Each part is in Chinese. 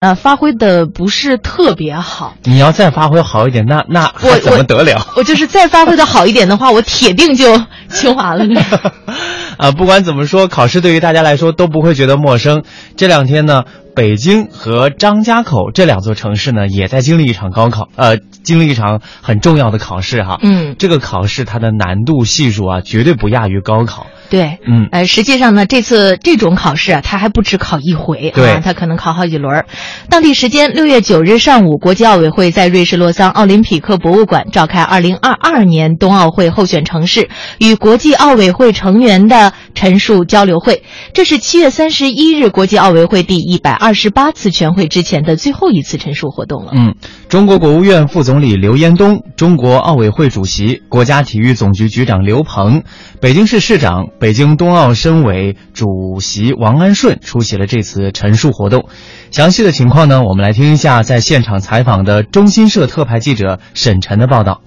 呃，发挥的不是特别好。你要再发挥好一点，那那我怎么得了？我就是再发挥的好一点的话，我铁定就清华了。啊，不管怎么说，考试对于大家来说都不会觉得陌生。这两天呢，北京和张家口这两座城市呢，也在经历一场高考，呃，经历一场很重要的考试哈。嗯，这个考试它的难度系数啊，绝对不亚于高考。对，嗯，呃，实际上呢，这次这种考试啊，它还不止考一回啊，它可能考好几轮。当地时间六月九日上午，国际奥委会在瑞士洛桑奥林匹克博物馆召开二零二二年冬奥会候选城市与国际奥委会成员的陈述交流会。这是七月三十一日国际奥委会第一百二十八次全会之前的最后一次陈述活动了。嗯，中国国务院副总理刘延东、中国奥委会主席、国家体育总局局长刘鹏、北京市市长。北京冬奥申委主席王安顺出席了这次陈述活动，详细的情况呢，我们来听一下在现场采访的中新社特派记者沈晨的报道。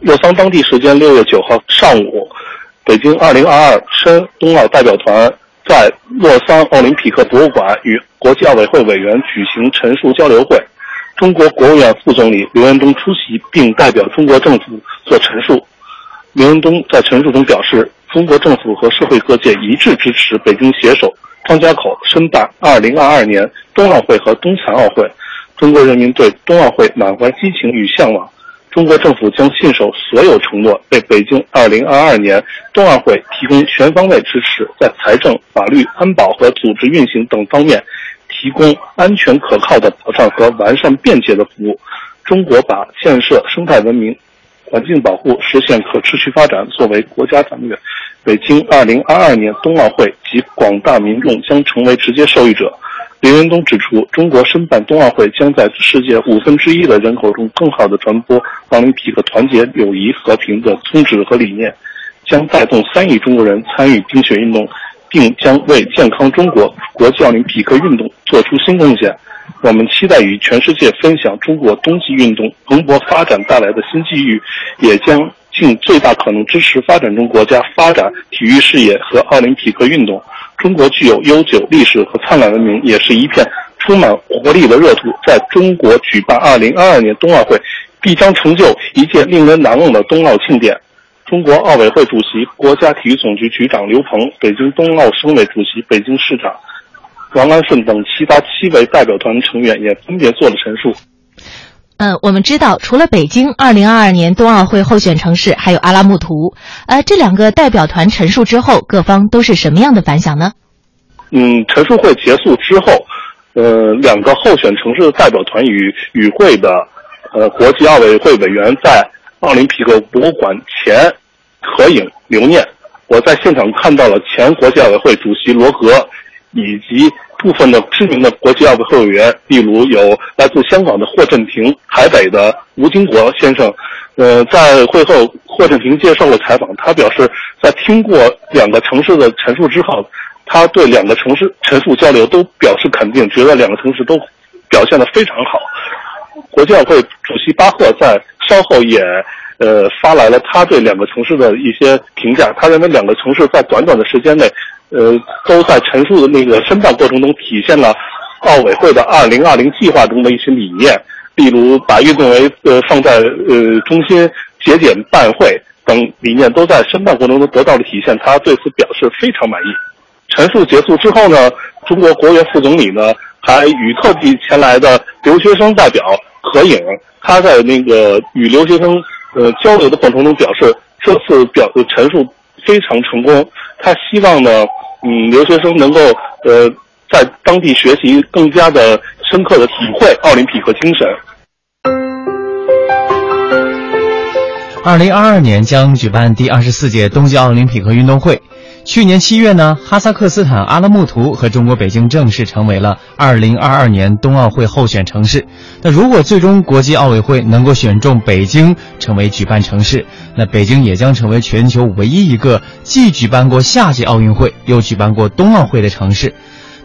洛桑当地时间六月九号上午，北京二零二二申冬奥代表团在洛桑奥林匹克博物馆与国际奥委会委员举行陈述交流会，中国国务院副总理刘延东出席并代表中国政府做陈述。刘延东在陈述中表示。中国政府和社会各界一致支持北京携手张家口申办2022年冬奥会和冬残奥会。中国人民对冬奥会满怀激情与向往。中国政府将信守所有承诺，为北京2022年冬奥会提供全方位支持，在财政、法律、安保和组织运行等方面提供安全可靠的保障和完善便捷的服务。中国把建设生态文明。环境保护、实现可持续发展作为国家战略，北京2022年冬奥会及广大民众将成为直接受益者。刘延东指出，中国申办冬奥会将在世界五分之一的人口中更好地传播奥林匹克团结、友谊、和平的宗旨和理念，将带动三亿中国人参与冰雪运动，并将为健康中国国际奥林匹克运动做出新贡献。我们期待与全世界分享中国冬季运动蓬勃发展带来的新机遇，也将尽最大可能支持发展中国家发展体育事业和奥林匹克运动。中国具有悠久历史和灿烂文明，也是一片充满活力的热土。在中国举办2022年冬奥会，必将成就一届令人难忘的冬奥庆典。中国奥委会主席、国家体育总局局长刘鹏，北京冬奥申委主席、北京市长。王安顺等其他七位代表团成员也分别做了陈述。嗯，我们知道，除了北京，二零二二年冬奥会候选城市还有阿拉木图。呃，这两个代表团陈述之后，各方都是什么样的反响呢？嗯，陈述会结束之后，呃，两个候选城市的代表团与与会的呃国际奥委会委员在奥林匹克博物馆前合影留念。我在现场看到了前国际奥委会主席罗格。以及部分的知名的国际奥委会委员，例如有来自香港的霍震霆、台北的吴金国先生。呃，在会后，霍震霆接受了采访，他表示，在听过两个城市的陈述之后，他对两个城市陈述交流都表示肯定，觉得两个城市都表现得非常好。国际奥委会主席巴赫在稍后也呃发来了他对两个城市的一些评价，他认为两个城市在短短的时间内。呃，都在陈述的那个申办过程中体现了奥委会的二零二零计划中的一些理念，例如把运动员呃放在呃中心、节俭办会等理念都在申办过程中得到了体现。他对此表示非常满意。陈述结束之后呢，中国国务院副总理呢还与特地前来的留学生代表合影。他在那个与留学生呃交流的过程中表示，这次表陈述非常成功。他希望呢。嗯，留学生能够呃在当地学习，更加的深刻的体会奥林匹克精神。二零二二年将举办第二十四届冬季奥林匹克运动会。去年七月呢，哈萨克斯坦阿拉木图和中国北京正式成为了二零二二年冬奥会候选城市。那如果最终国际奥委会能够选中北京成为举办城市，那北京也将成为全球唯一一个既举办过夏季奥运会又举办过冬奥会的城市。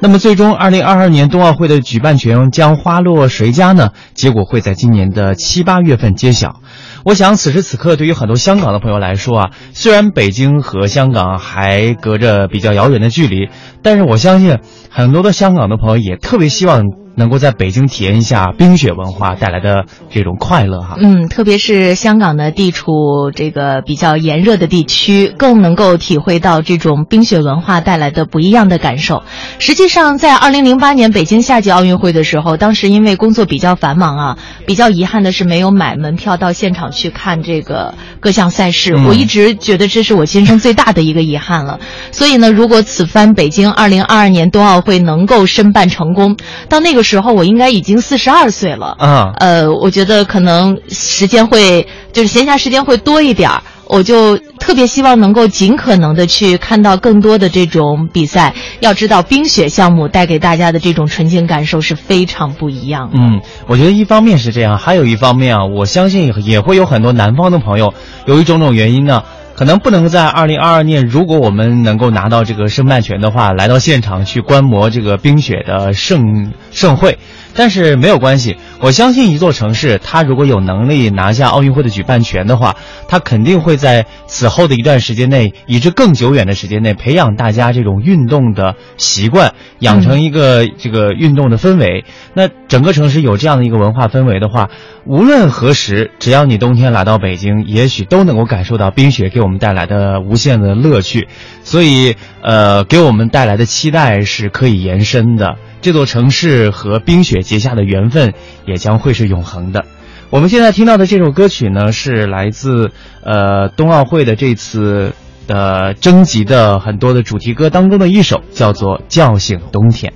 那么，最终二零二二年冬奥会的举办权将花落谁家呢？结果会在今年的七八月份揭晓。我想，此时此刻，对于很多香港的朋友来说啊，虽然北京和香港还隔着比较遥远的距离，但是我相信很多的香港的朋友也特别希望能够在北京体验一下冰雪文化带来的这种快乐哈。嗯，特别是香港呢，地处这个比较炎热的地区，更能够体会到这种冰雪文化带来的不一样的感受。实际上，在二零零八年北京夏季奥运会的时候，当时因为工作比较繁忙啊，比较遗憾的是没有买门票到现场去看这个各项赛事。我一直觉得这是我今生最大的一个遗憾了。所以呢，如果此番北京二零二二年冬奥会能够申办成功，到那个时候我应该已经四十二岁了嗯。呃，我觉得可能时间会就是闲暇时间会多一点儿。我就特别希望能够尽可能的去看到更多的这种比赛。要知道，冰雪项目带给大家的这种纯净感受是非常不一样。嗯，我觉得一方面是这样，还有一方面啊，我相信也会有很多南方的朋友，由于种种原因呢，可能不能在二零二二年，如果我们能够拿到这个申办权的话，来到现场去观摩这个冰雪的盛盛会。但是没有关系，我相信一座城市，它如果有能力拿下奥运会的举办权的话，它肯定会在此后的一段时间内，以至更久远的时间内，培养大家这种运动的习惯，养成一个这个运动的氛围。那整个城市有这样的一个文化氛围的话，无论何时，只要你冬天来到北京，也许都能够感受到冰雪给我们带来的无限的乐趣。所以，呃，给我们带来的期待是可以延伸的。这座城市和冰雪结下的缘分也将会是永恒的。我们现在听到的这首歌曲呢，是来自呃冬奥会的这次的征集的很多的主题歌当中的一首，叫做《叫醒冬天》。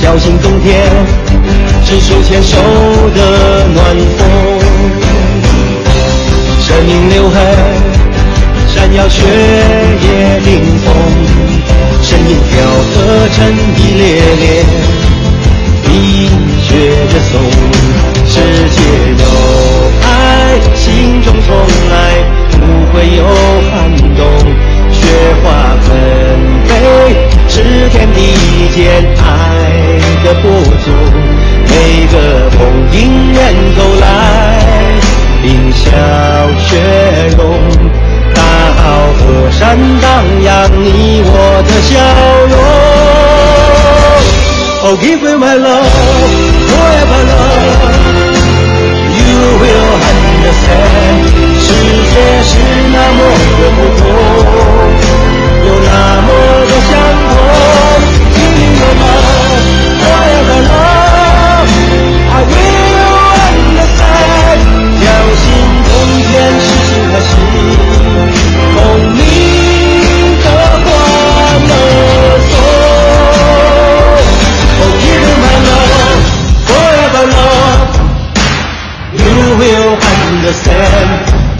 叫醒冬天，是手牵手的暖风，生命留痕，闪耀血液冰封。身影飘得沉迷烈烈，冰雪的送，世界有爱，心中从来不会有寒冬。雪花纷飞，是天地间爱 give me my love,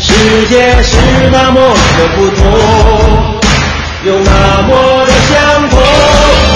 世界是那么的不同，又那么的相同。